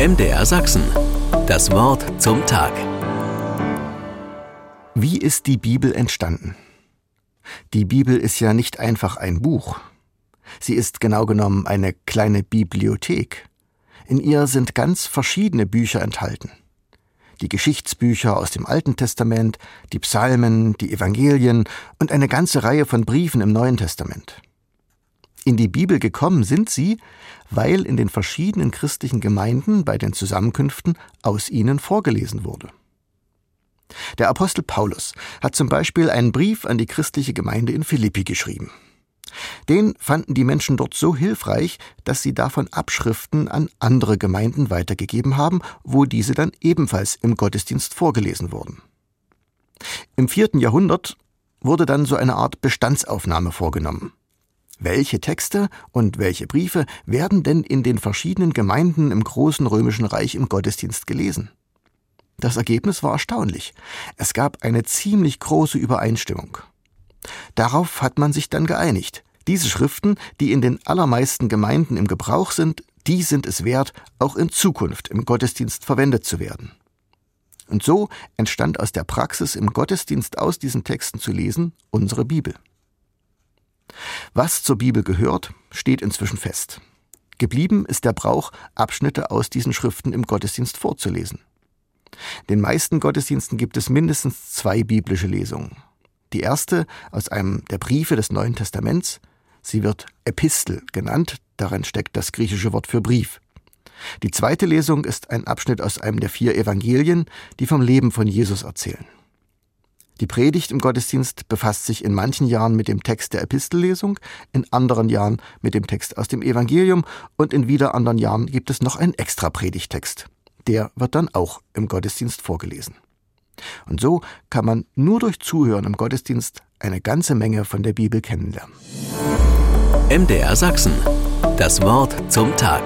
MDR Sachsen. Das Wort zum Tag. Wie ist die Bibel entstanden? Die Bibel ist ja nicht einfach ein Buch. Sie ist genau genommen eine kleine Bibliothek. In ihr sind ganz verschiedene Bücher enthalten. Die Geschichtsbücher aus dem Alten Testament, die Psalmen, die Evangelien und eine ganze Reihe von Briefen im Neuen Testament. In die Bibel gekommen sind sie, weil in den verschiedenen christlichen Gemeinden bei den Zusammenkünften aus ihnen vorgelesen wurde. Der Apostel Paulus hat zum Beispiel einen Brief an die christliche Gemeinde in Philippi geschrieben. Den fanden die Menschen dort so hilfreich, dass sie davon Abschriften an andere Gemeinden weitergegeben haben, wo diese dann ebenfalls im Gottesdienst vorgelesen wurden. Im vierten Jahrhundert wurde dann so eine Art Bestandsaufnahme vorgenommen. Welche Texte und welche Briefe werden denn in den verschiedenen Gemeinden im großen römischen Reich im Gottesdienst gelesen? Das Ergebnis war erstaunlich. Es gab eine ziemlich große Übereinstimmung. Darauf hat man sich dann geeinigt. Diese Schriften, die in den allermeisten Gemeinden im Gebrauch sind, die sind es wert, auch in Zukunft im Gottesdienst verwendet zu werden. Und so entstand aus der Praxis, im Gottesdienst aus diesen Texten zu lesen, unsere Bibel. Was zur Bibel gehört, steht inzwischen fest. Geblieben ist der Brauch, Abschnitte aus diesen Schriften im Gottesdienst vorzulesen. Den meisten Gottesdiensten gibt es mindestens zwei biblische Lesungen. Die erste aus einem der Briefe des Neuen Testaments. Sie wird Epistel genannt, darin steckt das griechische Wort für Brief. Die zweite Lesung ist ein Abschnitt aus einem der vier Evangelien, die vom Leben von Jesus erzählen. Die Predigt im Gottesdienst befasst sich in manchen Jahren mit dem Text der Epistellesung, in anderen Jahren mit dem Text aus dem Evangelium und in wieder anderen Jahren gibt es noch einen extra Predigtext. Der wird dann auch im Gottesdienst vorgelesen. Und so kann man nur durch Zuhören im Gottesdienst eine ganze Menge von der Bibel kennenlernen. MDR Sachsen. Das Wort zum Tag.